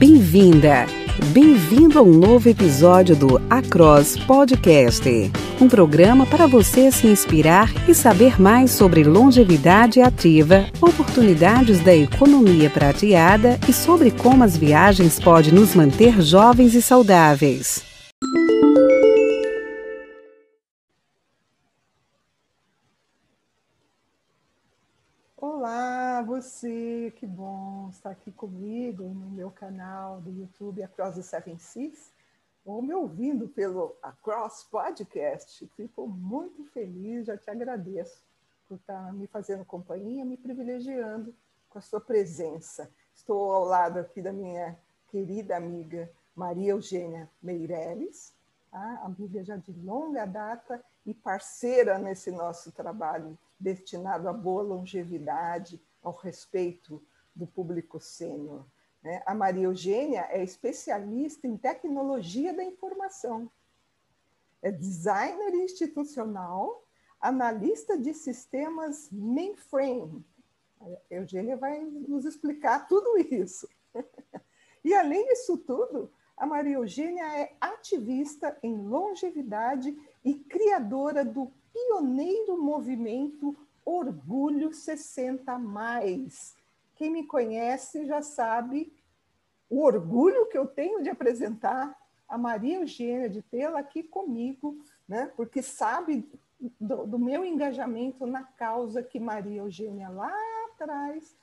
Bem-vinda! Bem-vindo a um novo episódio do Across Podcast, um programa para você se inspirar e saber mais sobre longevidade ativa, oportunidades da economia prateada e sobre como as viagens podem nos manter jovens e saudáveis. Você, que bom estar aqui comigo no meu canal do YouTube Across the Seven Seas, ou me ouvindo pelo Across Podcast. Fico muito feliz, já te agradeço por estar me fazendo companhia, me privilegiando com a sua presença. Estou ao lado aqui da minha querida amiga Maria Eugênia Meireles, tá? amiga já de longa data e parceira nesse nosso trabalho destinado à boa longevidade, ao respeito do público sênior. Né? A Maria Eugênia é especialista em tecnologia da informação, é designer institucional, analista de sistemas mainframe. A Eugênia vai nos explicar tudo isso. E além disso tudo, a Maria Eugênia é ativista em longevidade e criadora do pioneiro movimento Orgulho 60 mais. Quem me conhece já sabe o orgulho que eu tenho de apresentar a Maria Eugênia, de tê-la aqui comigo, né? porque sabe do, do, meu engajamento na causa que Maria Eugênia lá atrás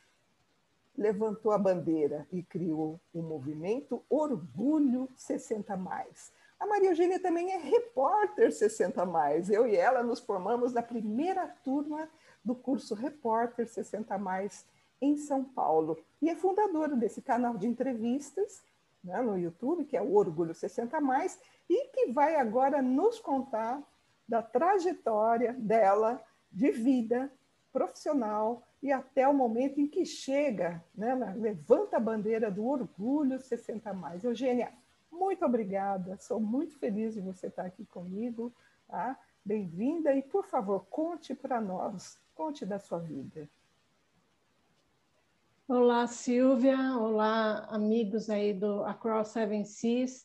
levantou a bandeira e criou o movimento Orgulho 60 mais. A Maria Eugênia também é repórter 60 mais. Eu e ela nos formamos na primeira turma do curso Repórter 60 Mais em São Paulo. E é fundadora desse canal de entrevistas né, no YouTube, que é o Orgulho 60 Mais, e que vai agora nos contar da trajetória dela de vida profissional e até o momento em que chega, né, levanta a bandeira do Orgulho 60 Mais. Eugênia, muito obrigada, sou muito feliz de você estar aqui comigo. Tá? Bem-vinda e, por favor, conte para nós Conte da sua vida. Olá, Silvia. Olá, amigos aí do Across Seven Seas.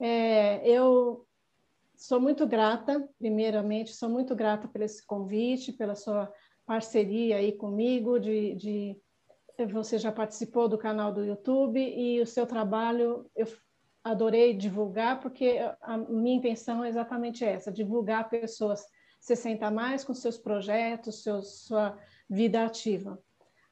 É, eu sou muito grata, primeiramente, sou muito grata por esse convite, pela sua parceria aí comigo, de, de você já participou do canal do YouTube e o seu trabalho eu adorei divulgar, porque a minha intenção é exatamente essa, divulgar pessoas 60 mais com seus projetos, seus, sua vida ativa.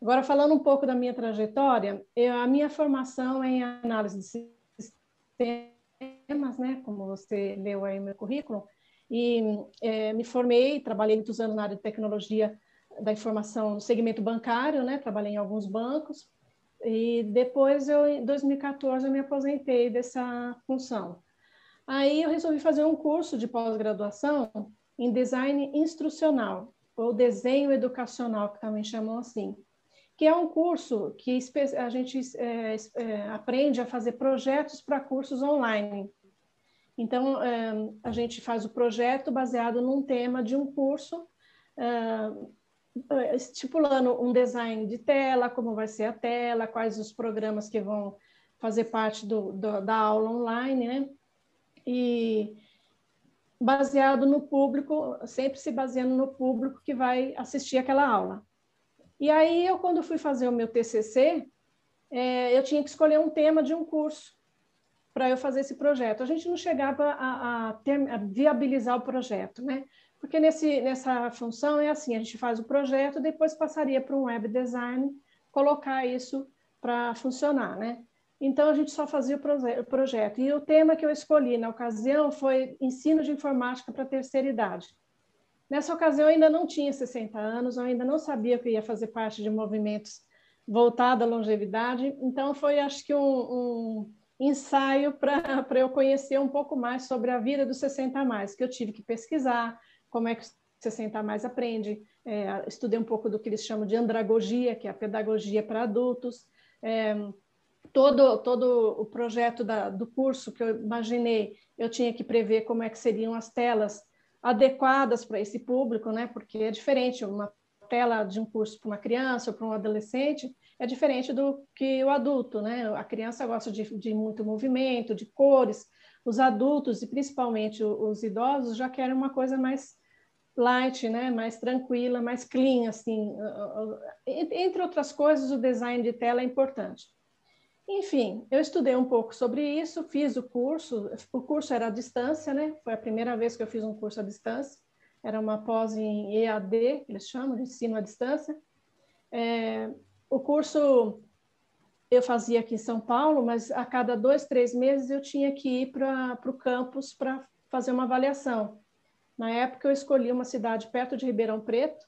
Agora, falando um pouco da minha trajetória, eu, a minha formação é em análise de sistemas, né, como você leu aí no meu currículo, e é, me formei, trabalhei muitos anos na área de tecnologia da informação no segmento bancário, né, trabalhei em alguns bancos, e depois, eu, em 2014, eu me aposentei dessa função. Aí eu resolvi fazer um curso de pós-graduação em design instrucional, ou desenho educacional, que também chamam assim, que é um curso que a gente é, é, aprende a fazer projetos para cursos online. Então, é, a gente faz o projeto baseado num tema de um curso, é, estipulando um design de tela, como vai ser a tela, quais os programas que vão fazer parte do, do, da aula online, né? E baseado no público, sempre se baseando no público que vai assistir aquela aula. E aí, eu, quando fui fazer o meu TCC, é, eu tinha que escolher um tema de um curso para eu fazer esse projeto. A gente não chegava a, a, ter, a viabilizar o projeto, né? Porque nesse, nessa função é assim, a gente faz o projeto, depois passaria para um web design, colocar isso para funcionar, né? Então, a gente só fazia o projeto. E o tema que eu escolhi na ocasião foi ensino de informática para a terceira idade. Nessa ocasião, eu ainda não tinha 60 anos, eu ainda não sabia que ia fazer parte de movimentos voltados à longevidade. Então, foi, acho que, um, um ensaio para eu conhecer um pouco mais sobre a vida dos 60 mais, que eu tive que pesquisar como é que o 60 mais aprende. É, estudei um pouco do que eles chamam de andragogia, que é a pedagogia para adultos. É, todo, todo o projeto da, do curso que eu imaginei, eu tinha que prever como é que seriam as telas adequadas para esse público, né? Porque é diferente uma tela de um curso para uma criança ou para um adolescente é diferente do que o adulto, né? A criança gosta de, de muito movimento, de cores, os adultos e principalmente os idosos já querem uma coisa mais light, né? Mais tranquila, mais clean, assim. Entre outras coisas, o design de tela é importante. Enfim, eu estudei um pouco sobre isso, fiz o curso. O curso era à distância, né? Foi a primeira vez que eu fiz um curso à distância. Era uma pós em EAD, eles chamam de ensino à distância. É, o curso eu fazia aqui em São Paulo, mas a cada dois, três meses eu tinha que ir para o campus para fazer uma avaliação. Na época eu escolhi uma cidade perto de Ribeirão Preto,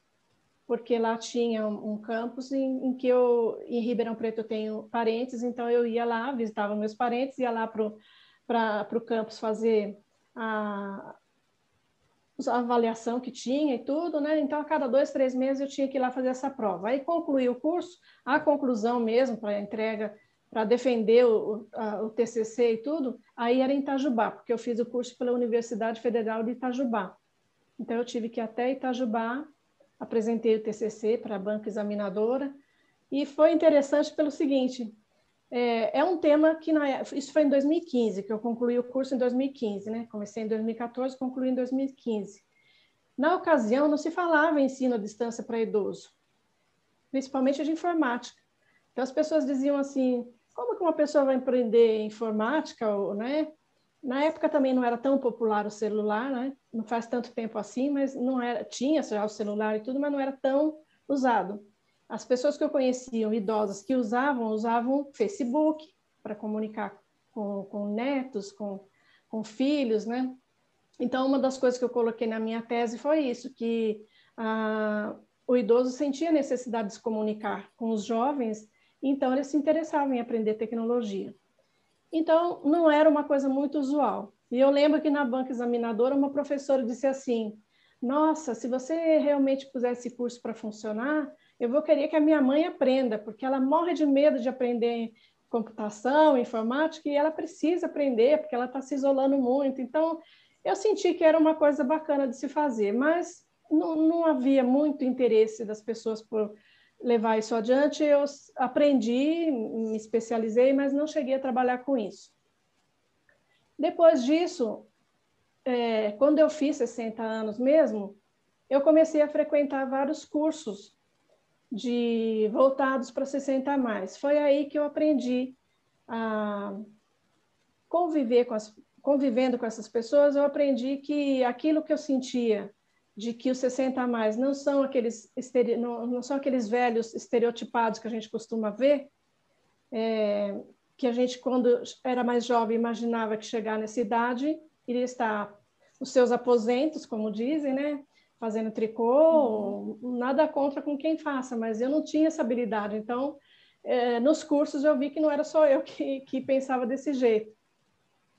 porque lá tinha um, campus em, em, que eu, em Ribeirão Preto eu tenho parentes, então eu ia lá, visitava meus parentes, ia lá para o campus fazer a, a avaliação que tinha e tudo, né? Então, a cada dois, três meses eu tinha que ir lá fazer essa prova. Aí concluí o curso, a conclusão mesmo, para entrega, para defender o, a, o TCC e tudo, aí era em Itajubá, porque eu fiz o curso pela Universidade Federal de Itajubá. Então, eu tive que ir até Itajubá apresentei o TCC para a banca examinadora, e foi interessante pelo seguinte, é, é um tema que, na, isso foi em 2015, que eu concluí o curso em 2015, né? Comecei em 2014, concluí em 2015. Na ocasião, não se falava em ensino à distância para idoso, principalmente de informática. Então, as pessoas diziam assim, como que uma pessoa vai aprender informática, ou, né? Na época também não era tão popular o celular, né? Não faz tanto tempo assim, mas não era, tinha já o celular e tudo, mas não era tão usado. As pessoas que eu conhecia, idosas que usavam, usavam Facebook para comunicar com, com netos, com, com filhos, né? Então, uma das coisas que eu coloquei na minha tese foi isso, que ah, o idoso sentia necessidade de se comunicar com os jovens, então eles se interessavam em aprender tecnologia. Então, não era uma coisa muito usual. E eu lembro que na banca examinadora, uma professora disse assim: Nossa, se você realmente pusesse esse curso para funcionar, eu vou querer que a minha mãe aprenda, porque ela morre de medo de aprender computação, informática, e ela precisa aprender, porque ela está se isolando muito. Então, eu senti que era uma coisa bacana de se fazer, mas não, não havia muito interesse das pessoas por levar isso adiante, eu aprendi, me especializei, mas não cheguei a trabalhar com isso. Depois disso, é, quando eu fiz 60 anos mesmo, eu comecei a frequentar vários cursos de voltados para 60 a mais. Foi aí que eu aprendi a conviver com as, convivendo com essas pessoas, eu aprendi que aquilo que eu sentia de que os 60 a mais não são aqueles não, não são aqueles velhos estereotipados que a gente costuma ver, é, que a gente quando era mais jovem imaginava que chegar nessa idade iria estar os seus aposentos, como dizem, né? Fazendo tricô, uhum. nada contra com quem faça, mas eu não tinha essa habilidade. Então, é, nos cursos eu vi que não era só eu que, que pensava desse jeito.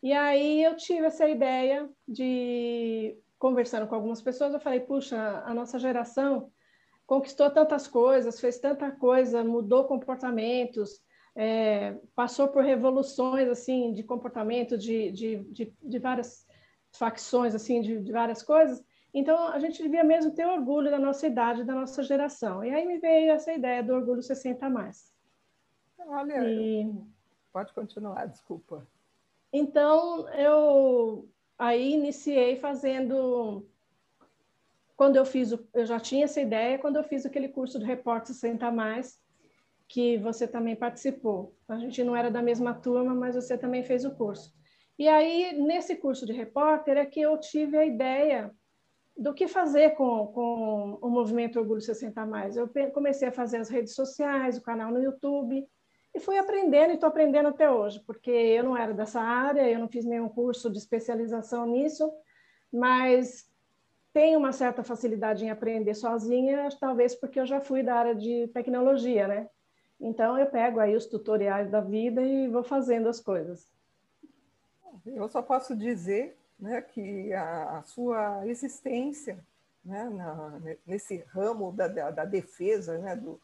E aí eu tive essa ideia de conversando com algumas pessoas, eu falei, puxa, a nossa geração conquistou tantas coisas, fez tanta coisa, mudou comportamentos, é, passou por revoluções assim de comportamento, de, de, de, de várias facções, assim, de, de, várias coisas. Então, a gente devia mesmo ter orgulho da nossa idade, da nossa geração. E aí me veio essa ideia do orgulho 60 mais. Olha, e... pode continuar, desculpa. Então, eu aí iniciei fazendo. Quando eu fiz, o, eu já tinha essa ideia quando eu fiz aquele curso do Repórter 60 Mais, que você também participou. A gente não era da mesma turma, mas você também fez o curso. E aí, nesse curso de repórter, é que eu tive a ideia do que fazer com, com o movimento Orgulho 60 Mais. Eu comecei a fazer as redes sociais, o canal no YouTube, e fui aprendendo e estou aprendendo até hoje, porque eu não era dessa área, eu não fiz nenhum curso de especialização nisso, mas tenho uma certa facilidade em aprender sozinha, talvez porque eu já fui da área de tecnologia, né? Então eu pego aí os tutoriais da vida e vou fazendo as coisas. Eu só posso dizer né, que a, a sua existência né, na, nesse ramo da, da, da defesa né, do,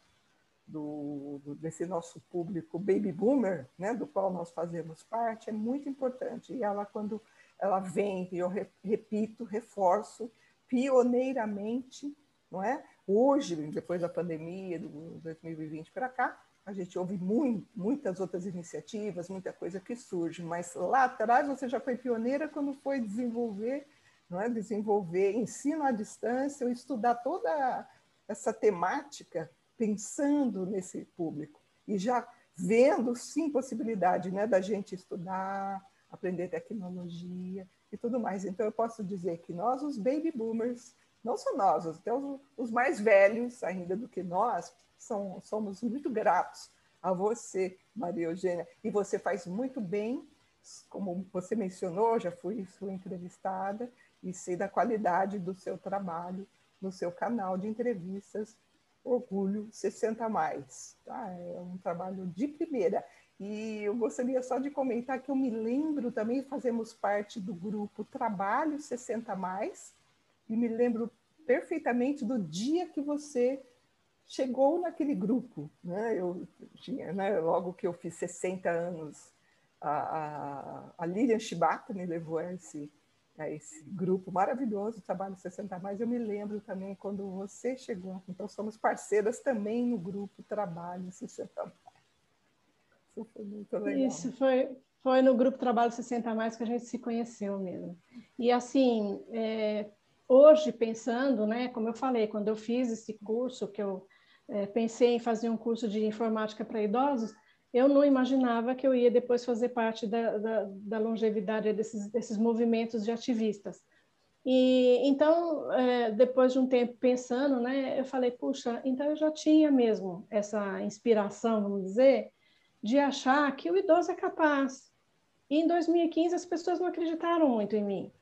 do, do, desse nosso público baby boomer, né, do qual nós fazemos parte, é muito importante. E ela, quando ela vem, eu repito, reforço, pioneiramente, não é? Hoje, depois da pandemia, do 2020 para cá, a gente ouve muito, muitas outras iniciativas, muita coisa que surge, mas lá atrás você já foi pioneira quando foi desenvolver, não é? desenvolver ensino à distância, estudar toda essa temática pensando nesse público e já vendo sim possibilidade né, da gente estudar, aprender tecnologia e tudo mais. Então eu posso dizer que nós, os baby boomers, não só nós, até os, os mais velhos ainda do que nós, são, somos muito gratos a você, Maria Eugênia, e você faz muito bem, como você mencionou, já fui sua entrevistada, e sei da qualidade do seu trabalho no seu canal de entrevistas Orgulho 60 Mais. Tá? É um trabalho de primeira. E eu gostaria só de comentar que eu me lembro também, fazemos parte do grupo Trabalho 60 Mais, e me lembro perfeitamente do dia que você chegou naquele grupo. Né? Eu tinha, né, logo que eu fiz 60 anos, a, a, a Lilian Shibata me levou a esse, a esse grupo maravilhoso, Trabalho 60 Mais. Eu me lembro também quando você chegou. Então, somos parceiras também no grupo Trabalho 60 Mais. Isso foi muito legal. Isso foi, foi no grupo Trabalho 60 Mais que a gente se conheceu mesmo. E assim, é, hoje pensando, né, como eu falei, quando eu fiz esse curso que eu é, pensei em fazer um curso de informática para idosos, eu não imaginava que eu ia depois fazer parte da, da, da longevidade desses, desses movimentos de ativistas. E então, é, depois de um tempo pensando, né, eu falei, puxa, então eu já tinha mesmo essa inspiração, vamos dizer, de achar que o idoso é capaz. E em 2015 as pessoas não acreditaram muito em mim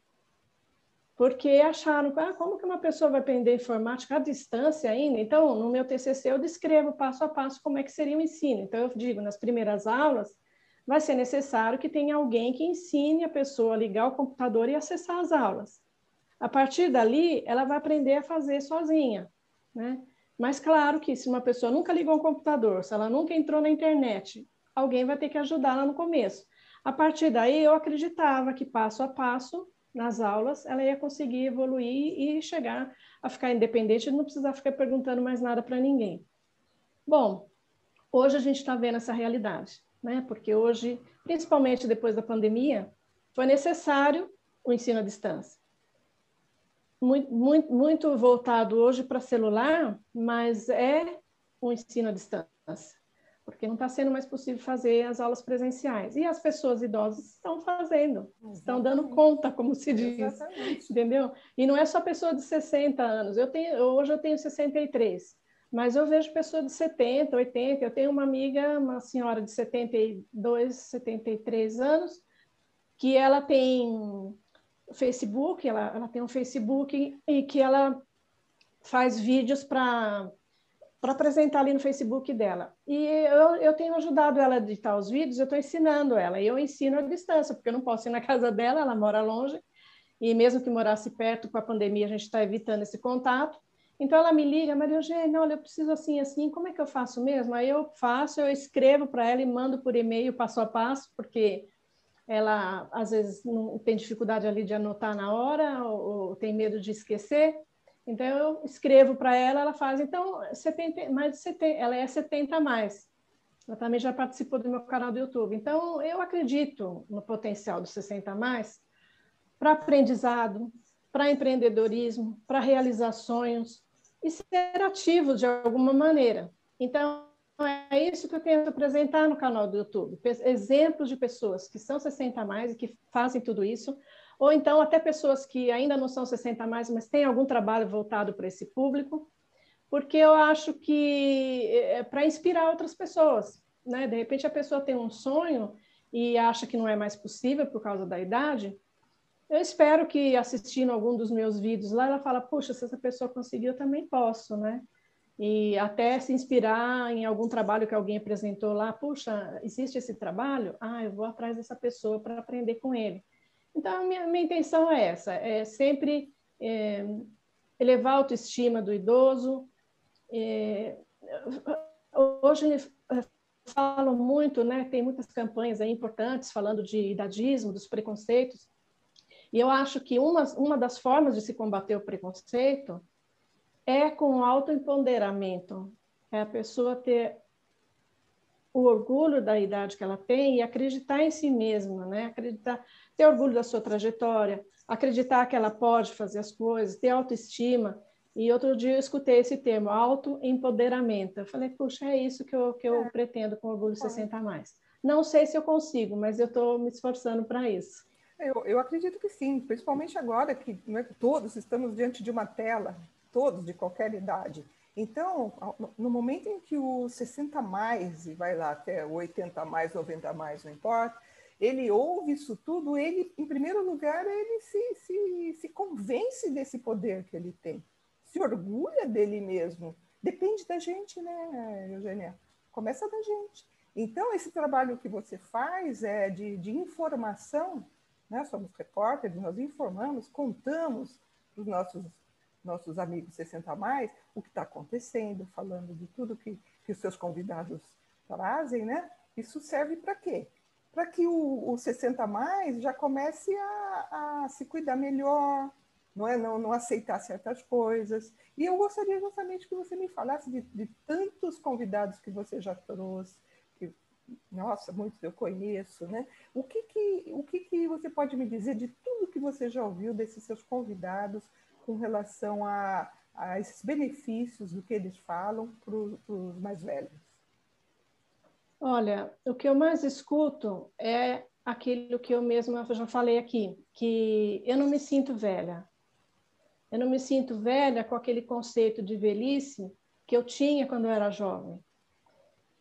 porque acharam, ah, como que uma pessoa vai aprender informática à distância ainda? Então, no meu TCC eu descrevo passo a passo como é que seria o ensino. Então, eu digo, nas primeiras aulas, vai ser necessário que tenha alguém que ensine a pessoa a ligar o computador e acessar as aulas. A partir dali, ela vai aprender a fazer sozinha, né? Mas claro que se uma pessoa nunca ligou um computador, se ela nunca entrou na internet, alguém vai ter que ajudá-la no começo. A partir daí, eu acreditava que passo a passo nas aulas, ela ia conseguir evoluir e chegar a ficar independente e não precisar ficar perguntando mais nada para ninguém. Bom, hoje a gente está vendo essa realidade, né? Porque hoje, principalmente depois da pandemia, foi necessário o ensino à distância. Muito, muito, muito voltado hoje para celular, mas é o ensino à distância porque não está sendo mais possível fazer as aulas presenciais. E as pessoas idosas estão fazendo, Exatamente. estão dando conta, como se diz, Exatamente. entendeu? E não é só pessoa de 60 anos. Eu tenho, hoje eu tenho 63, mas eu vejo pessoa de 70, 80. Eu tenho uma amiga, uma senhora de 72, 73 anos, que ela tem Facebook, ela, ela tem um Facebook e que ela faz vídeos para para apresentar ali no Facebook dela. E eu, eu tenho ajudado ela a editar os vídeos, eu estou ensinando ela, e eu ensino à distância, porque eu não posso ir na casa dela, ela mora longe, e mesmo que morasse perto, com a pandemia, a gente está evitando esse contato. Então ela me liga, Maria Eugênia, olha, eu preciso assim, assim, como é que eu faço mesmo? Aí eu faço, eu escrevo para ela e mando por e-mail passo a passo, porque ela às vezes não tem dificuldade ali de anotar na hora, ou, ou tem medo de esquecer. Então, eu escrevo para ela, ela faz, então, 70, mais de 70, ela é 70 a mais. Ela também já participou do meu canal do YouTube. Então, eu acredito no potencial do 60 a mais para aprendizado, para empreendedorismo, para realizar sonhos e ser ativo de alguma maneira. Então, é isso que eu tento apresentar no canal do YouTube. Exemplos de pessoas que são 60 a mais e que fazem tudo isso, ou então até pessoas que ainda não são 60 mais, mas têm algum trabalho voltado para esse público, porque eu acho que é para inspirar outras pessoas, né? De repente a pessoa tem um sonho e acha que não é mais possível por causa da idade. Eu espero que assistindo algum dos meus vídeos lá, ela fala, puxa, se essa pessoa conseguiu, eu também posso, né? E até se inspirar em algum trabalho que alguém apresentou lá, puxa, existe esse trabalho? Ah, eu vou atrás dessa pessoa para aprender com ele. Então, minha, minha intenção é essa, é sempre é, elevar a autoestima do idoso. É, hoje falam muito, né, tem muitas campanhas importantes falando de idadismo, dos preconceitos, e eu acho que uma, uma das formas de se combater o preconceito é com o autoempoderamento, é a pessoa ter o orgulho da idade que ela tem e acreditar em si mesma, né? Acreditar, ter orgulho da sua trajetória, acreditar que ela pode fazer as coisas, ter autoestima. E outro dia eu escutei esse termo, autoempoderamento. Eu falei, puxa, é isso que eu, que eu é. pretendo com Orgulho 60 a mais. Não sei se eu consigo, mas eu estou me esforçando para isso. Eu, eu, acredito que sim, principalmente agora que né, todos estamos diante de uma tela, todos de qualquer idade. Então, no momento em que o 60 mais, e vai lá até 80 mais, 90 mais, não importa, ele ouve isso tudo, ele, em primeiro lugar, ele se, se, se convence desse poder que ele tem, se orgulha dele mesmo. Depende da gente, né, Eugênia? Começa da gente. Então, esse trabalho que você faz é de, de informação, né? somos repórteres, nós informamos, contamos para os nossos nossos amigos 60 mais, o que está acontecendo, falando de tudo que, que os seus convidados trazem, né? Isso serve para quê? Para que o, o 60 mais já comece a, a se cuidar melhor, não é? Não, não aceitar certas coisas. E eu gostaria justamente que você me falasse de, de tantos convidados que você já trouxe, que, nossa, muitos eu conheço, né? O que que, o que que você pode me dizer de tudo que você já ouviu desses seus convidados com relação a, a esses benefícios do que eles falam para os mais velhos? Olha, o que eu mais escuto é aquilo que eu mesma já falei aqui, que eu não me sinto velha. Eu não me sinto velha com aquele conceito de velhice que eu tinha quando eu era jovem.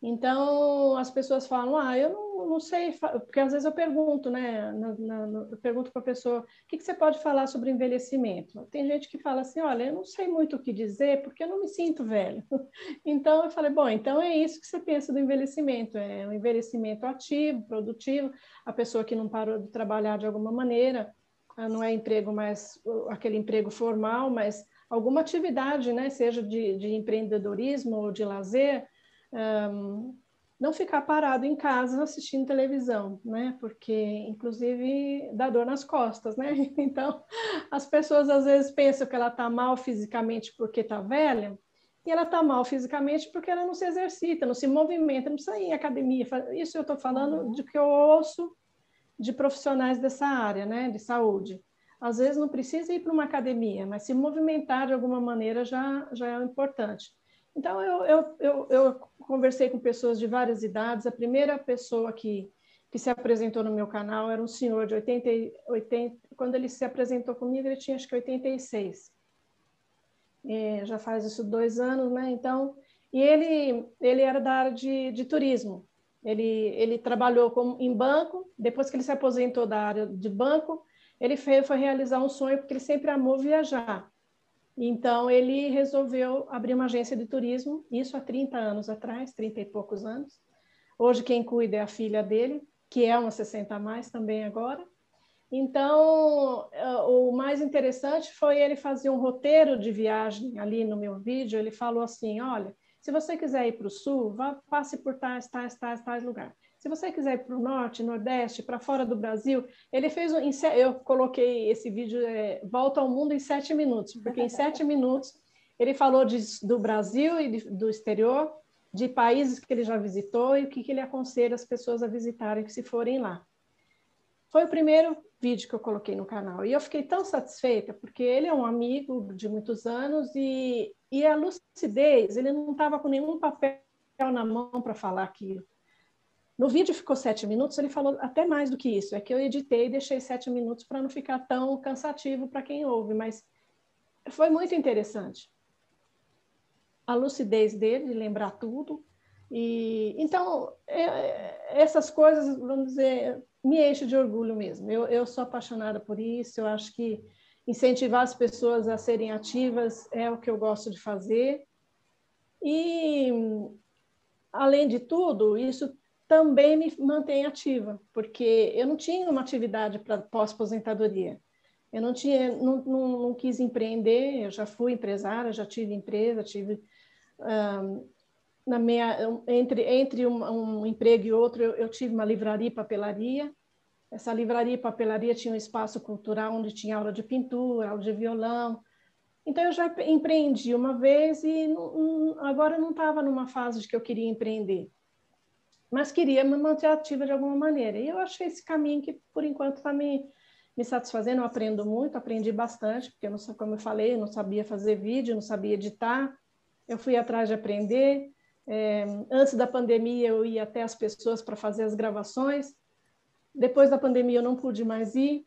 Então, as pessoas falam, ah, eu não, não sei, porque às vezes eu pergunto, né, na, na, eu pergunto para a pessoa, o que, que, você pode falar sobre envelhecimento? Tem gente que fala assim, olha, eu não sei muito o que dizer, porque eu não me sinto velho. Então, eu falei, bom, então é isso que você pensa do envelhecimento, é um envelhecimento ativo, produtivo, a pessoa que não parou de trabalhar de alguma maneira, ah, não é emprego mais, aquele emprego formal, mas alguma atividade, né, seja de, de empreendedorismo ou de lazer, um, não ficar parado em casa assistindo televisão, né? Porque, inclusive, dá dor nas costas, né? Então, as pessoas às vezes pensam que ela está mal fisicamente porque está velha, e ela está mal fisicamente porque ela não se exercita, não se movimenta, não precisa ir em academia. Isso eu estou falando uhum. de que eu ouço de profissionais dessa área, né? De saúde. Às vezes não precisa ir para uma academia, mas se movimentar de alguma maneira já, já é importante. Então, eu, eu, eu, eu, conversei com pessoas de várias idades. A primeira pessoa que, que se apresentou no meu canal era um senhor de 80, 80 quando ele se apresentou comigo, ele tinha acho que 86. E já faz isso dois anos, né? Então, e ele, ele era da área de, de turismo. Ele, ele trabalhou como, em banco, depois que ele se aposentou da área de banco, ele foi, foi realizar um sonho, porque ele sempre amou viajar. Então, ele resolveu abrir uma agência de turismo, isso há 30 anos atrás, 30 e poucos anos. Hoje, quem cuida é a filha dele, que é uma 60 a mais também agora. Então, eh, o mais interessante foi ele fazer um roteiro de viagem ali no meu vídeo. Ele falou assim: olha, se você quiser ir para o sul, vá, passe por tais, tais, tais, tais lugares. Se você quiser ir para o norte, nordeste, para fora do Brasil, ele fez um, eu coloquei esse vídeo é, volta ao mundo em sete minutos, porque em sete minutos ele falou de, do Brasil e de, do exterior, de países que ele já visitou e o que, que ele aconselha as pessoas a visitarem se forem lá. Foi o primeiro vídeo que eu coloquei no canal e eu fiquei tão satisfeita porque ele é um amigo de muitos anos e, e a lucidez, ele não estava com nenhum papel na mão para falar aquilo. No vídeo ficou sete minutos, ele falou até mais do que isso. É que eu editei e deixei sete minutos para não ficar tão cansativo para quem ouve, mas foi muito interessante. A lucidez dele, de lembrar tudo. E então é, é essas coisas, vamos dizer, me enchem de orgulho mesmo. Eu, eu sou apaixonada por isso. Eu acho que incentivar as pessoas a serem ativas é o que eu gosto de fazer. E além de tudo, isso também me mantém ativa, porque eu não tinha uma atividade para pós-aposentadoria. Eu não tinha, não, não, não, quis empreender. Eu já fui empresária, já tive empresa, tive um, na minha entre entre um, um, emprego e outro eu, eu tive uma livraria e papelaria. Essa livraria e papelaria tinha um espaço cultural onde tinha aula de pintura, aula de violão. Então eu já empreendi uma vez e não, agora eu não estava numa fase de que eu queria empreender. Mas queria me manter ativa de alguma maneira. E eu achei esse caminho que, por enquanto, está me, me satisfazendo. Eu aprendo muito, aprendi bastante, porque, eu não, como eu falei, eu não sabia fazer vídeo, não sabia editar. Eu fui atrás de aprender. É, antes da pandemia, eu ia até as pessoas para fazer as gravações. Depois da pandemia, eu não pude mais ir.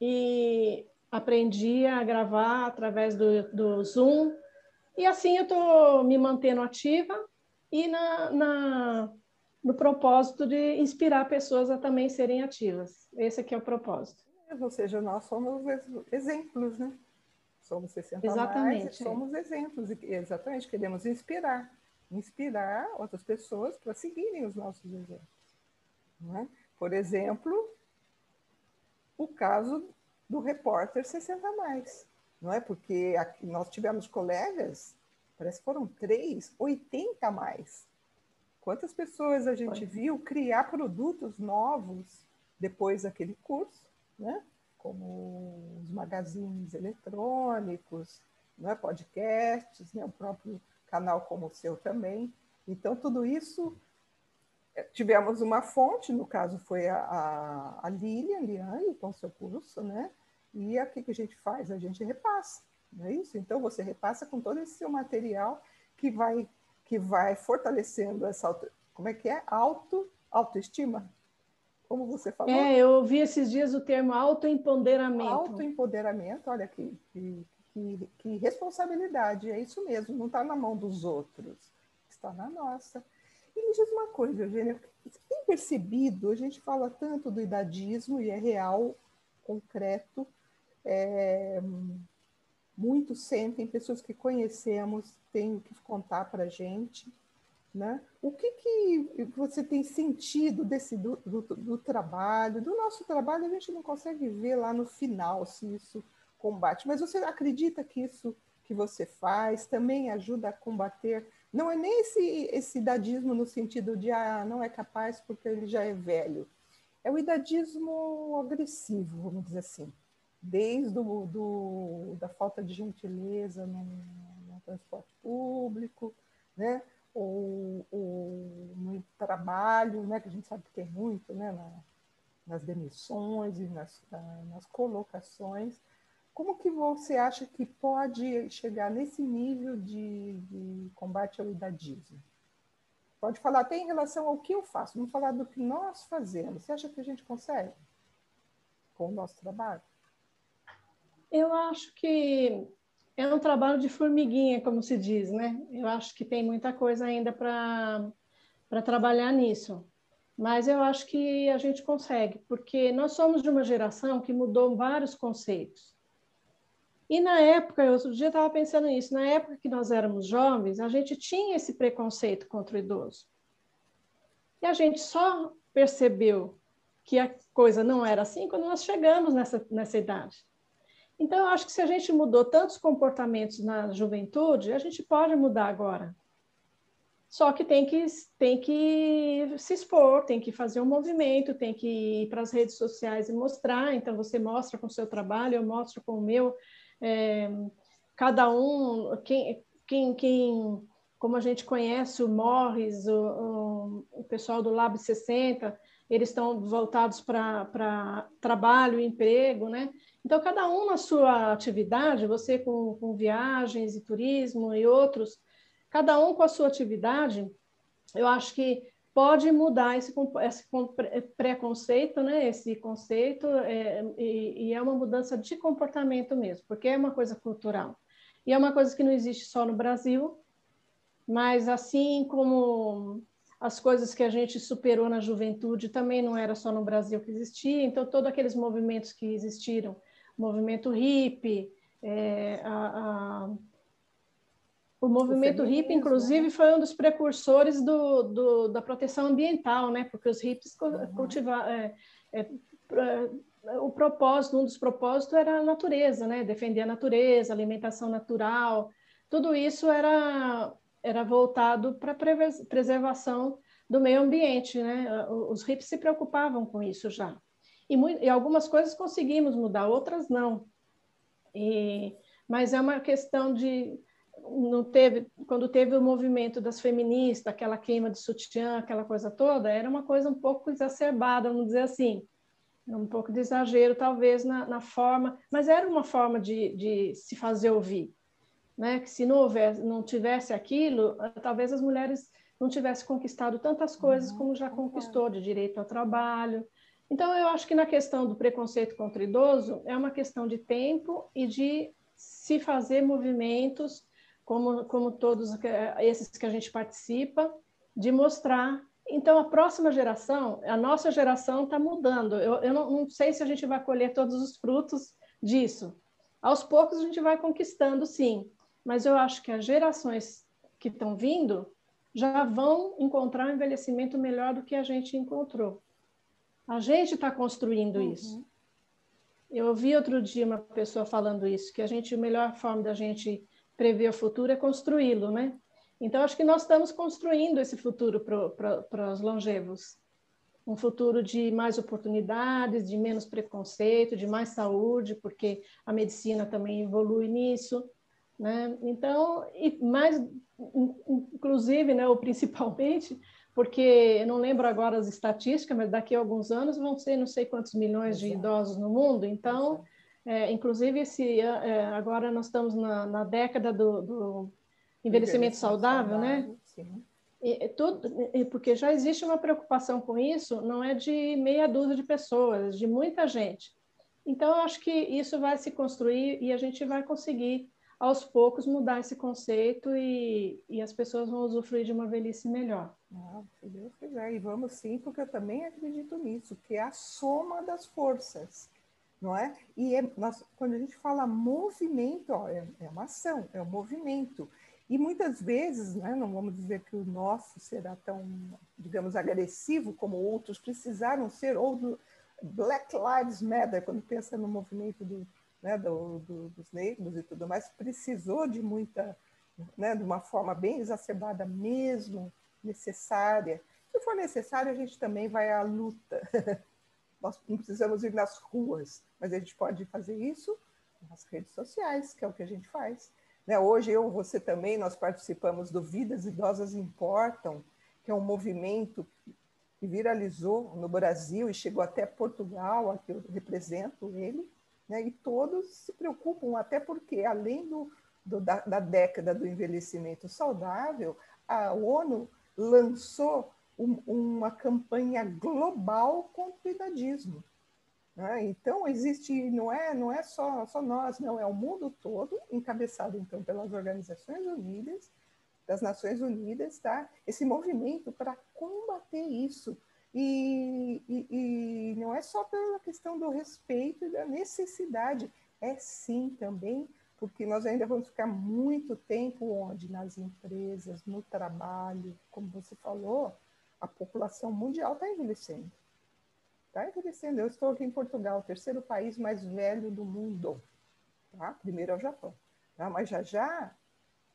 E aprendi a gravar através do, do Zoom. E assim eu estou me mantendo ativa e na, na, no propósito de inspirar pessoas a também serem ativas. Esse aqui é o propósito. Ou seja, nós somos exemplos, né? Somos 60 exatamente, mais, somos exemplos. E, exatamente, queremos inspirar. Inspirar outras pessoas para seguirem os nossos exemplos. Né? Por exemplo, o caso do repórter 60 mais, não é? Porque nós tivemos colegas, parece que foram três, 80 a mais. Quantas pessoas a gente viu criar produtos novos depois daquele curso, né? Como os magazines eletrônicos, não é? podcasts, né? o próprio canal como o seu também. Então, tudo isso é, tivemos uma fonte, no caso foi a, a, a Lilian Liane, com o seu curso, né? E o que, que a gente faz? A gente repassa, não é isso? Então você repassa com todo esse seu material que vai que vai fortalecendo essa auto, como é que é? Auto, autoestima? Como você falou? É, eu ouvi esses dias o termo autoempoderamento. Autoempoderamento, olha que, que, que, que responsabilidade, é isso mesmo, não está na mão dos outros, está na nossa. E me diz uma coisa, Eugênia, você tem percebido, a gente fala tanto do idadismo e é real, concreto, é, muitos sentem, pessoas que conhecemos têm que contar para a gente. Né? O que, que você tem sentido desse do, do, do, trabalho? Do nosso trabalho, a gente não consegue ver lá no final se isso combate, mas você acredita que isso que você faz também ajuda a combater? Não é nem esse, esse idadismo no sentido de ah, não é capaz porque ele já é velho. É o idadismo agressivo, vamos dizer assim desde o, do, da falta de gentileza no, no transporte público, né? ou, ou, no trabalho, né? que a gente sabe que tem muito né? Na, nas demissões e nas, nas colocações. Como que você acha que pode chegar nesse nível de, de combate ao idadismo? Pode falar até em relação ao que eu faço, não falar do que nós fazemos. Você acha que a gente consegue com o nosso trabalho? Eu acho que é um trabalho de formiguinha, como se diz, né? Eu acho que tem muita coisa ainda para trabalhar nisso. Mas eu acho que a gente consegue, porque nós somos de uma geração que mudou vários conceitos. E na época, eu outro dia estava pensando nisso, na época que nós éramos jovens, a gente tinha esse preconceito contra o idoso. E a gente só percebeu que a coisa não era assim quando nós chegamos nessa, nessa idade. Então, eu acho que se a gente mudou tantos comportamentos na juventude, a gente pode mudar agora. Só que tem que, tem que se expor, tem que fazer um movimento, tem que ir para as redes sociais e mostrar. Então, você mostra com o seu trabalho, eu mostro com o meu. É, cada um, quem, quem, quem, como a gente conhece o Morris, o, o, o pessoal do Lab 60, eles estão voltados para trabalho, emprego, né? Então, cada um na sua atividade, você com, com viagens e turismo e outros, cada um com a sua atividade, eu acho que pode mudar esse, esse preconceito, né? Esse conceito, é, e, e é uma mudança de comportamento mesmo, porque é uma coisa cultural. E é uma coisa que não existe só no Brasil, mas assim como as coisas que a gente superou na juventude também não era só no Brasil que existia, então todos aqueles movimentos que existiram movimento hippie, é, a, a, o movimento o hippie, inclusive, né? foi um dos precursores do, do, da proteção ambiental, né? Porque os hippies uhum. cultivavam... É, é, o propósito, um dos propósitos era a natureza, né? Defender a natureza, alimentação natural, tudo isso era, era voltado para a preservação do meio ambiente, né? Os hippies se preocupavam com isso já. E, e algumas coisas conseguimos mudar, outras não. E, mas é uma questão de não teve, quando teve o movimento das feministas, aquela queima de sutiã, aquela coisa toda, era uma coisa um pouco exacerbada, vamos dizer assim, um pouco de exagero talvez na, na forma, mas era uma forma de, de se fazer ouvir, né? Que se não houvesse, não tivesse aquilo, talvez as mulheres não tivessem conquistado tantas coisas uhum, como já conquistou, de direito ao trabalho. Então, eu acho que na questão do preconceito contra o idoso, é uma questão de tempo e de se fazer movimentos, como, como todos esses que a gente participa, de mostrar. Então, a próxima geração, a nossa geração está mudando. Eu, eu não, não sei se a gente vai colher todos os frutos disso. Aos poucos a gente vai conquistando, sim. Mas eu acho que as gerações que estão vindo já vão encontrar um envelhecimento melhor do que a gente encontrou. A gente está construindo uhum. isso. Eu ouvi outro dia uma pessoa falando isso, que a gente, a melhor forma da gente prever o futuro é construí-lo, né? Então, acho que nós estamos construindo esse futuro para os longevos. Um futuro de mais oportunidades, de menos preconceito, de mais saúde, porque a medicina também evolui nisso. Né? Então, e mais, inclusive, né, ou principalmente, porque eu não lembro agora as estatísticas, mas daqui a alguns anos vão ser não sei quantos milhões de idosos no mundo, então, é, inclusive, esse, é, agora nós estamos na, na década do, do envelhecimento saudável, né? Sim. E, tudo, porque já existe uma preocupação com isso, não é de meia dúzia de pessoas, de muita gente. Então, eu acho que isso vai se construir e a gente vai conseguir aos poucos mudar esse conceito e, e as pessoas vão usufruir de uma velhice melhor. Ah, se Deus quiser, e vamos sim, porque eu também acredito nisso, que é a soma das forças, não é? E é, nós, quando a gente fala movimento, ó, é, é uma ação, é um movimento. E muitas vezes, né, não vamos dizer que o nosso será tão, digamos, agressivo como outros precisaram ser, ou do Black Lives Matter, quando pensa no movimento do né, do, do, dos negros e tudo mais, precisou de muita, né, de uma forma bem exacerbada mesmo, necessária. Se for necessário, a gente também vai à luta. Nós não precisamos ir nas ruas, mas a gente pode fazer isso nas redes sociais, que é o que a gente faz. Né? Hoje, eu, você também, nós participamos do Vidas Idosas Importam, que é um movimento que viralizou no Brasil e chegou até Portugal, aqui eu represento ele, né? E todos se preocupam, até porque, além do, do da, da, década do envelhecimento saudável, a ONU lançou um, uma campanha global contra o idadismo. Né? Então, existe, não é, não é só, só nós, não, é o mundo todo, encabeçado, então, pelas Organizações Unidas, das Nações Unidas, tá? esse movimento para combater isso, e, e, não é só pela questão do respeito e da necessidade, é sim também, porque nós ainda vamos ficar muito tempo onde? Nas empresas, no trabalho, como você falou, a população mundial está envelhecendo. Está envelhecendo. Eu estou aqui em Portugal, o terceiro país mais velho do mundo. Tá? Primeiro é o Japão. Tá? Mas já já.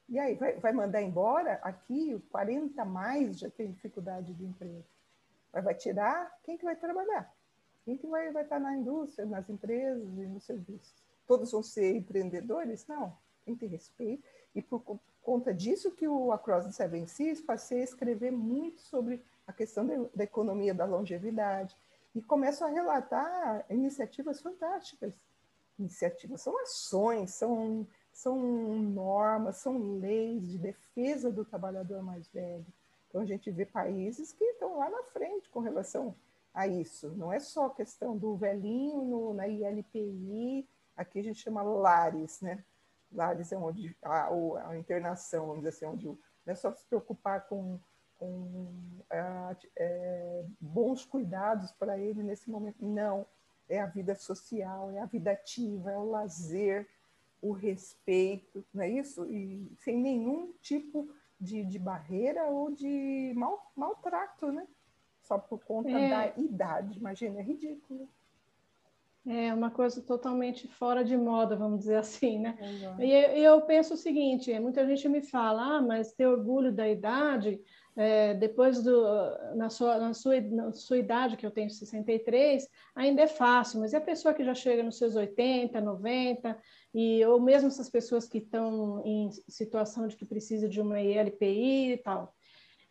E aí, vai, vai mandar embora? Aqui, 40 mais já tem dificuldade de emprego. Mas vai tirar quem que vai trabalhar? Quem que vai, vai estar na indústria, nas empresas e nos serviços? Todos vão ser empreendedores? Não, tem que ter respeito. E por conta disso que o Across the Seven Seas passei a escrever muito sobre a questão da, da economia da longevidade e começo a relatar iniciativas fantásticas. Iniciativas são ações, são, são normas, são leis de defesa do trabalhador mais velho. Então, a gente vê países que estão lá na frente com relação a isso. Não é só questão do velhinho no, na ILPI, aqui a gente chama LARES, né? LARES é onde a, a internação, vamos dizer assim, onde não é só se preocupar com, com é, bons cuidados para ele nesse momento. Não, é a vida social, é a vida ativa, é o lazer, o respeito, não é isso? E sem nenhum tipo de, de barreira ou de mal, maltrato, né? Só por conta é. da idade. Imagina, é ridículo. É uma coisa totalmente fora de moda, vamos dizer assim, né? E, e eu penso o seguinte: muita gente me fala, ah, mas ter orgulho da idade, é, depois do, na sua, na, sua, na sua idade, que eu tenho 63, ainda é fácil, mas é a pessoa que já chega nos seus 80, 90, e, ou mesmo essas pessoas que estão em situação de que precisa de uma ILPI e tal.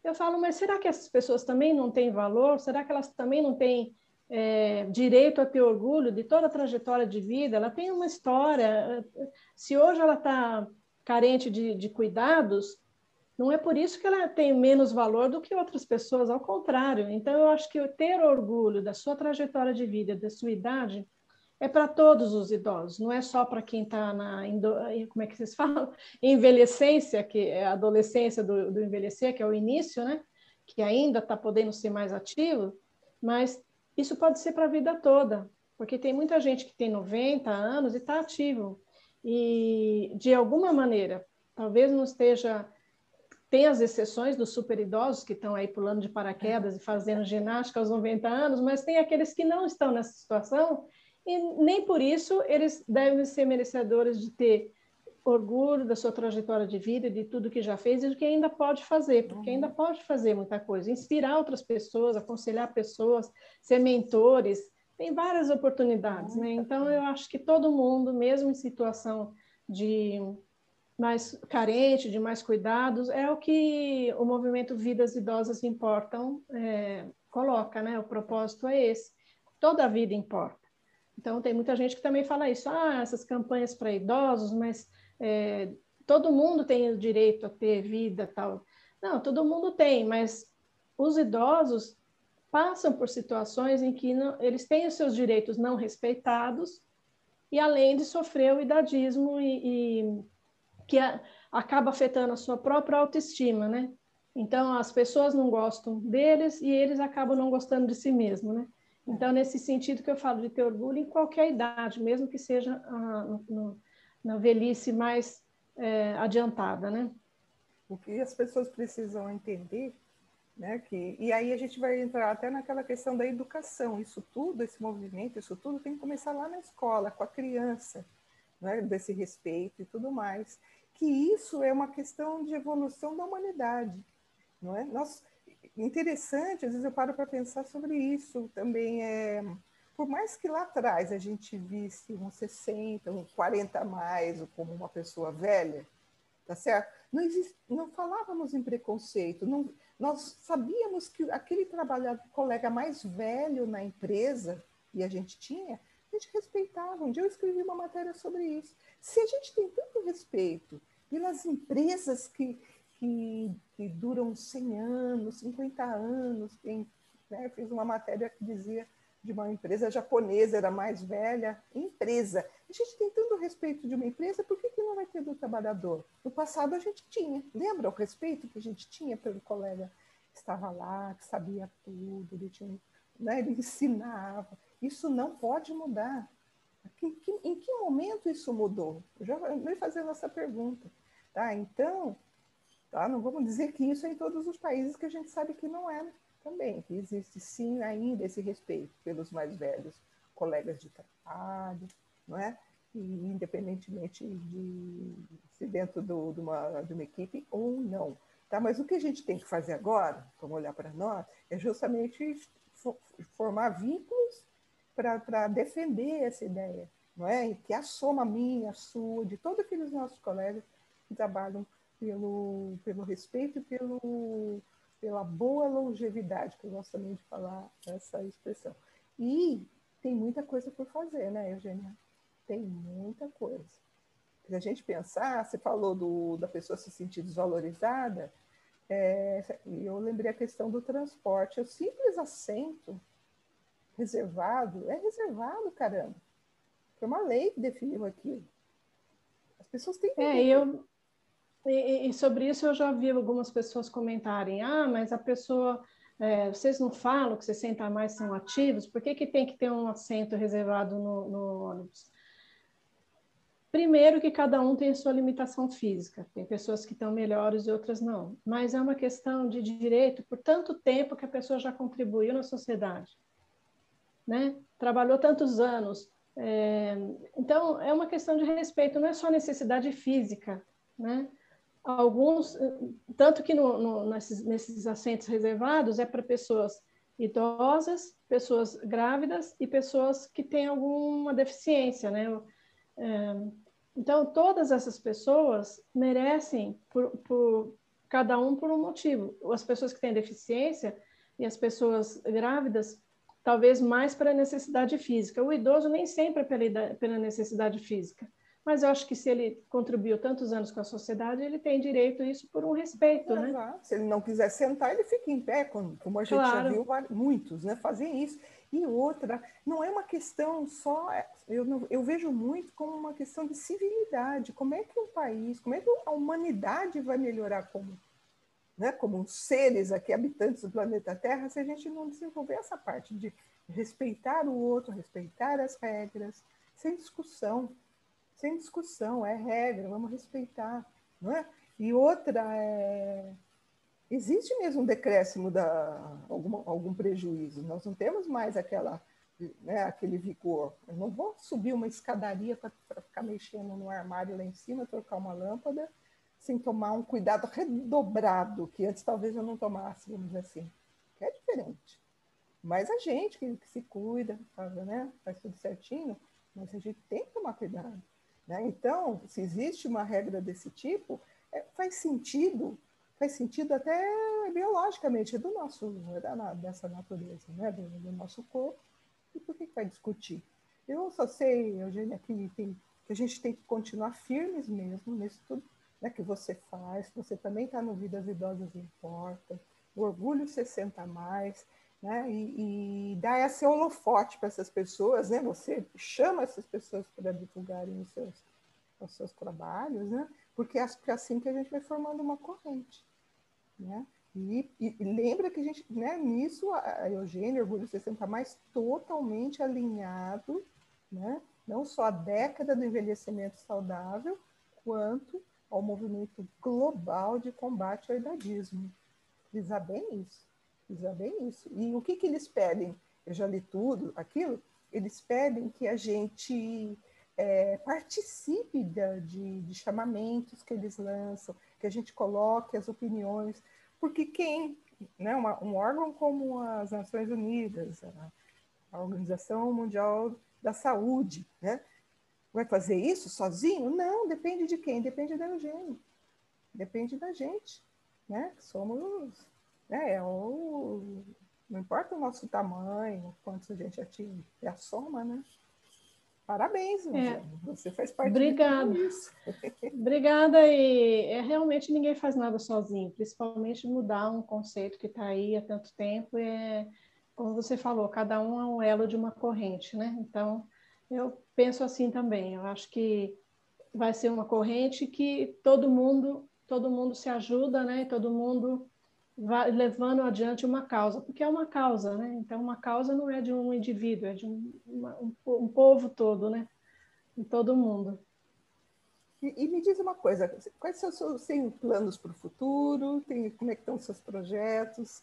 Eu falo, mas será que essas pessoas também não têm valor? Será que elas também não têm é, direito a ter orgulho de toda a trajetória de vida? Ela tem uma história. Se hoje ela está carente de, de cuidados, não é por isso que ela tem menos valor do que outras pessoas, ao contrário. Então, eu acho que ter orgulho da sua trajetória de vida, da sua idade, é para todos os idosos, não é só para quem está na, como é que vocês falam? Envelhecência, que é a adolescência do, do envelhecer, que é o início, né? Que ainda está podendo ser mais ativo, mas isso pode ser para a vida toda, porque tem muita gente que tem 90 anos e está ativo. E, de alguma maneira, talvez não esteja tem as exceções dos super idosos que estão aí pulando de paraquedas e fazendo ginástica aos 90 anos, mas tem aqueles que não estão nessa situação e nem por isso eles devem ser merecedores de ter orgulho da sua trajetória de vida, de tudo que já fez e do que ainda pode fazer, porque ainda pode fazer muita coisa, inspirar outras pessoas, aconselhar pessoas, ser mentores, tem várias oportunidades, né? Então eu acho que todo mundo, mesmo em situação de mais carente, de mais cuidados, é o que o movimento Vidas Idosas Importam é, coloca, né? O propósito é esse. Toda a vida importa. Então, tem muita gente que também fala isso, ah, essas campanhas para idosos, mas é, todo mundo tem o direito a ter vida tal. Não, todo mundo tem, mas os idosos passam por situações em que não, eles têm os seus direitos não respeitados e além de sofrer o idadismo e, e que a, acaba afetando a sua própria autoestima, né? Então, as pessoas não gostam deles e eles acabam não gostando de si mesmo, né? Então, nesse sentido que eu falo de ter orgulho em qualquer idade, mesmo que seja ah, no, na velhice mais é, adiantada, né? O que as pessoas precisam entender, né? Que, e aí a gente vai entrar até naquela questão da educação. Isso tudo, esse movimento, isso tudo tem que começar lá na escola, com a criança, né? desse respeito e tudo mais que isso é uma questão de evolução da humanidade, não é? Nós, interessante, às vezes eu paro para pensar sobre isso também. É, por mais que lá atrás a gente visse uns 60, uns 40 a mais como uma pessoa velha, tá certo? Não, existe, não falávamos em preconceito, não, nós sabíamos que aquele trabalhador, colega mais velho na empresa, e a gente tinha, a gente respeitava. Um dia eu escrevi uma matéria sobre isso. Se a gente tem tanto respeito pelas empresas que, que, que duram 100 anos, 50 anos, né, fiz uma matéria que dizia de uma empresa japonesa, era mais velha, empresa. A gente tem tanto respeito de uma empresa, por que, que não vai ter do trabalhador? No passado a gente tinha, lembra o respeito que a gente tinha pelo colega que estava lá, que sabia tudo, ele, tinha, né, ele ensinava. Isso não pode mudar. Que, em que momento isso mudou? Eu já vou fazendo essa pergunta. Tá? Então, tá? não vamos dizer que isso é em todos os países, que a gente sabe que não é também, que existe sim ainda esse respeito pelos mais velhos, colegas de trabalho, não é? E independentemente de se dentro do, de, uma, de uma equipe ou não. Tá? Mas o que a gente tem que fazer agora, vamos olhar para nós, é justamente formar vínculos para defender essa ideia, não é? Que a soma minha, a sua, de todos aqueles nossos colegas que trabalham pelo, pelo respeito e pelo, pela boa longevidade, que eu gosto também de falar essa expressão. E tem muita coisa por fazer, né, Eugênia? Tem muita coisa. Se a gente pensar, você falou do, da pessoa se sentir desvalorizada, é, eu lembrei a questão do transporte. O simples assento reservado, é reservado, caramba. Foi uma lei que definiu aquilo. As pessoas têm que. É, eu, e, e, sobre isso eu já vi algumas pessoas comentarem: ah, mas a pessoa. É, vocês não falam que 60 a mais são ativos, por que, que tem que ter um assento reservado no, no ônibus? Primeiro que cada um tem a sua limitação física, tem pessoas que estão melhores e outras não, mas é uma questão de direito por tanto tempo que a pessoa já contribuiu na sociedade né? Trabalhou tantos anos. É, então, é uma questão de respeito, não é só necessidade física, né? Alguns, tanto que no, no, nesses, nesses assentos reservados é para pessoas idosas, pessoas grávidas e pessoas que têm alguma deficiência, né? É, então, todas essas pessoas merecem, por, por, cada um por um motivo. As pessoas que têm deficiência e as pessoas grávidas, talvez mais para necessidade física. O idoso nem sempre é pela, pela necessidade física mas eu acho que se ele contribuiu tantos anos com a sociedade, ele tem direito a isso por um respeito, é, né? Se ele não quiser sentar, ele fica em pé, como a gente claro. já viu muitos, né? Fazem isso. E outra, não é uma questão só, é, eu, não, eu vejo muito como uma questão de civilidade. Como é que um país, como é que a humanidade vai melhorar como, né, como seres aqui, habitantes do planeta Terra, se a gente não desenvolver essa parte de respeitar o outro, respeitar as regras, sem discussão sem discussão, é regra, vamos respeitar, não é? E outra é existe mesmo um decréscimo da algum, algum prejuízo. Nós não temos mais aquela né, aquele vigor. Eu não vou subir uma escadaria para ficar mexendo no armário lá em cima, trocar uma lâmpada, sem tomar um cuidado redobrado, que antes talvez eu não tomasse, vamos dizer assim. É diferente. Mas a gente que, que se cuida, né, faz tudo certinho, mas a gente tem que tomar cuidado. Né? Então, se existe uma regra desse tipo, é, faz sentido, faz sentido até biologicamente, é do nosso, é da, dessa natureza, né? do, do nosso corpo. E por que, que vai discutir? Eu só sei, Eugênia, que, tem, que a gente tem que continuar firmes mesmo nisso tudo né, que você faz, você também está no Vidas Idosas Importa, o Orgulho 60 mais, né? E, e dá esse holofote para essas pessoas, né? Você chama essas pessoas para divulgarem os seus, os seus trabalhos, né? Porque é assim que a gente vai formando uma corrente, né? E, e, lembra que a gente, né, nisso, a Eugênia, Orgulho 60 Mais, totalmente alinhado, né? Não só a década do envelhecimento saudável, quanto ao movimento global de combate ao idadismo. Frisar bem isso. Precisa bem isso. E o que, que eles pedem? Eu já li tudo aquilo. Eles pedem que a gente é, participe de, de, de, chamamentos que eles lançam, que a gente coloque as opiniões, porque quem, né, uma, um órgão como as Nações Unidas, a, a Organização Mundial da Saúde, né, vai fazer isso sozinho? Não, depende de quem? Depende da Eugênio, depende da gente, né? Somos? É o, não importa o nosso tamanho, quantos a gente atinge, é a soma, né? Parabéns, é. você faz parte Obrigada. disso. Obrigada, e é, realmente ninguém faz nada sozinho, principalmente mudar um conceito que está aí há tanto tempo, é, como você falou, cada um é um elo de uma corrente, né? Então, eu penso assim também, eu acho que vai ser uma corrente que todo mundo, todo mundo se ajuda, né? Todo mundo vai levando adiante uma causa, porque é uma causa, né? Então, uma causa não é de um indivíduo, é de um, uma, um, um povo todo, né? De todo mundo. E, e, me diz uma coisa, quais são os seus planos para o futuro? Tem, como é que estão os seus projetos?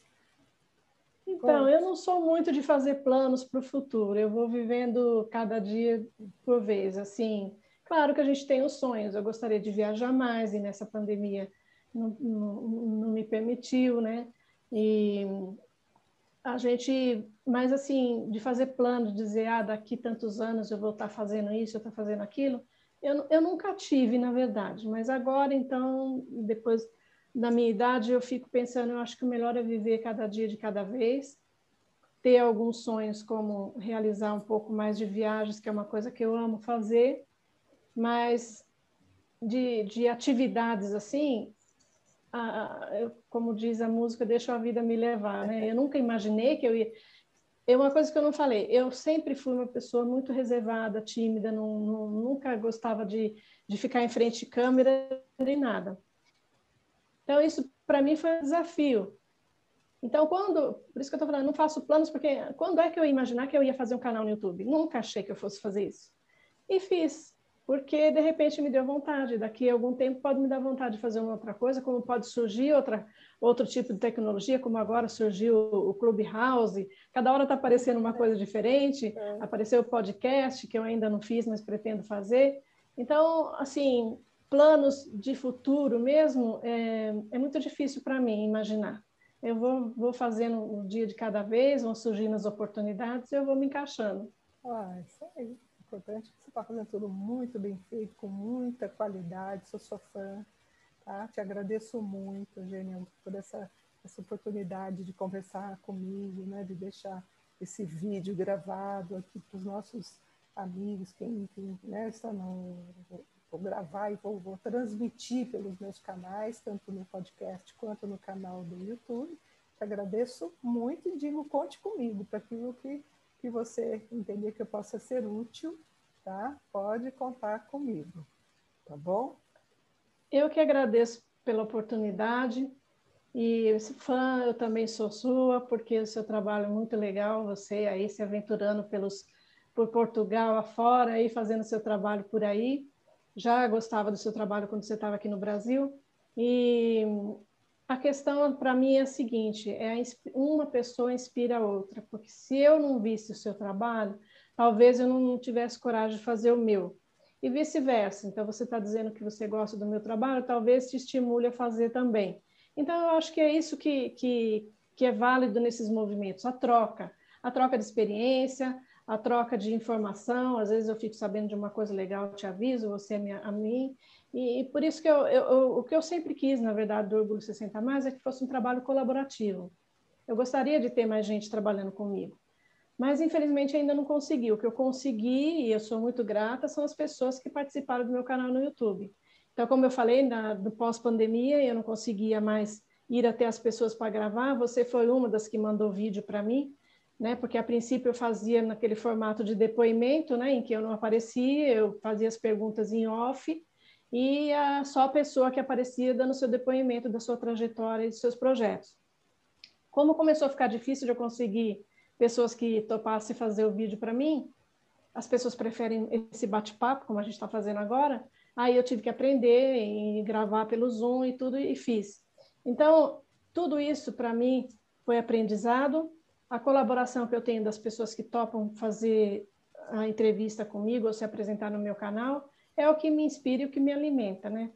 Então, eu não sou muito de fazer planos para o futuro. Eu vou vivendo cada dia por vez. Assim, claro que a gente tem os sonhos. Eu gostaria de viajar mais e nessa pandemia não, não, não me permitiu, né? E a gente, mas assim, de fazer plano, de dizer, ah, daqui tantos anos eu vou estar fazendo isso, eu estou fazendo aquilo, eu, eu nunca tive, na verdade, mas agora, então, depois da minha idade, eu fico pensando, eu acho que o melhor é viver cada dia de cada vez, ter alguns sonhos, como realizar um pouco mais de viagens, que é uma coisa que eu amo fazer, mas de, de atividades assim, a, como diz a música, deixa a vida me levar, né? Eu nunca imaginei que eu ia. É uma coisa que eu não falei. Eu sempre fui uma pessoa muito reservada, tímida, não, não, nunca gostava de, de ficar em frente de câmera nem nada. Então isso para mim foi um desafio. Então quando, por isso que eu estou falando, não faço planos porque quando é que eu ia imaginar que eu ia fazer um canal no YouTube? Nunca achei que eu fosse fazer isso. E fiz porque de repente me deu vontade. Daqui a algum tempo pode me dar vontade de fazer uma outra coisa, como pode surgir outra, outro tipo de tecnologia, como agora surgiu o Clubhouse. Cada hora está aparecendo uma coisa diferente. É. Apareceu o podcast, que eu ainda não fiz, mas pretendo fazer. Então, assim, planos de futuro mesmo, é, é muito difícil para mim imaginar. Eu vou, vou fazendo um dia de cada vez, vão surgindo as oportunidades e eu vou me encaixando. Ah, isso aí. Importante você está fazendo tudo muito bem feito, com muita qualidade. Sou sua fã. Tá? Te agradeço muito, Eugênia, por essa, essa oportunidade de conversar comigo, né? de deixar esse vídeo gravado aqui para os nossos amigos, quem, quem né, está no. Vou gravar e vou, vou transmitir pelos meus canais, tanto no podcast quanto no canal do YouTube. Te agradeço muito e digo, conte comigo para aquilo que, que você entender que eu possa ser útil, tá? Pode contar comigo, tá bom? Eu que agradeço pela oportunidade e fã, eu também sou sua, porque o seu trabalho é muito legal, você aí se aventurando pelos por Portugal afora, aí fazendo seu trabalho por aí. Já gostava do seu trabalho quando você estava aqui no Brasil. E a questão para mim é a seguinte: é uma pessoa inspira a outra, porque se eu não visse o seu trabalho, talvez eu não tivesse coragem de fazer o meu e vice-versa. Então, você está dizendo que você gosta do meu trabalho, talvez te estimule a fazer também. Então, eu acho que é isso que, que, que é válido nesses movimentos, a troca. A troca de experiência, a troca de informação. Às vezes eu fico sabendo de uma coisa legal, te aviso, você a mim. E, e por isso que eu, eu, eu, o que eu sempre quis, na verdade, do Orgulho 60 Mais é que fosse um trabalho colaborativo. Eu gostaria de ter mais gente trabalhando comigo mas infelizmente ainda não consegui. O que eu consegui, e eu sou muito grata, são as pessoas que participaram do meu canal no YouTube. Então, como eu falei, na, do pós-pandemia, eu não conseguia mais ir até as pessoas para gravar. Você foi uma das que mandou vídeo para mim, né? Porque a princípio eu fazia naquele formato de depoimento, né? Em que eu não aparecia, eu fazia as perguntas em off e a, só a pessoa que aparecia dando seu depoimento da sua trajetória e dos seus projetos. Como começou a ficar difícil de eu conseguir pessoas que topassem fazer o vídeo para mim, as pessoas preferem esse bate-papo, como a gente está fazendo agora, aí eu tive que aprender e gravar pelo Zoom e tudo, e fiz. Então, tudo isso para mim foi aprendizado. A colaboração que eu tenho das pessoas que topam fazer a entrevista comigo ou se apresentar no meu canal é o que me inspira e o que me alimenta, né?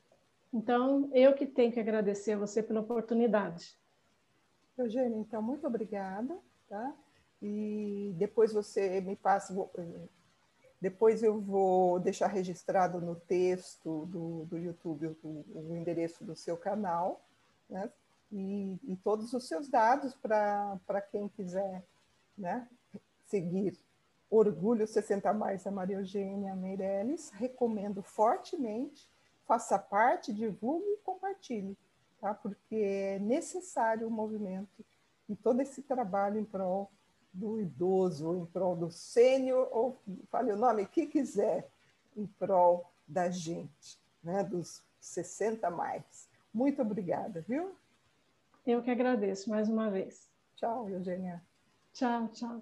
Então, eu que tenho que agradecer a você pela oportunidade. Eugênia, então, muito obrigada, tá? e depois você me passa. Depois eu vou deixar registrado no texto do, do YouTube o, o endereço do seu canal, né? E, e todos os seus dados para quem quiser né? seguir Orgulho 60 Mais a Maria Eugênia Meirelles. Recomendo fortemente, faça parte, divulgue e compartilhe, tá? porque é necessário o movimento e todo esse trabalho em prol do idoso, em prol do sênior, ou fale o nome que quiser, em prol da gente, né, dos 60 mais. Muito obrigada, viu? Eu que agradeço mais uma vez. Tchau, Eugênia. Tchau, tchau.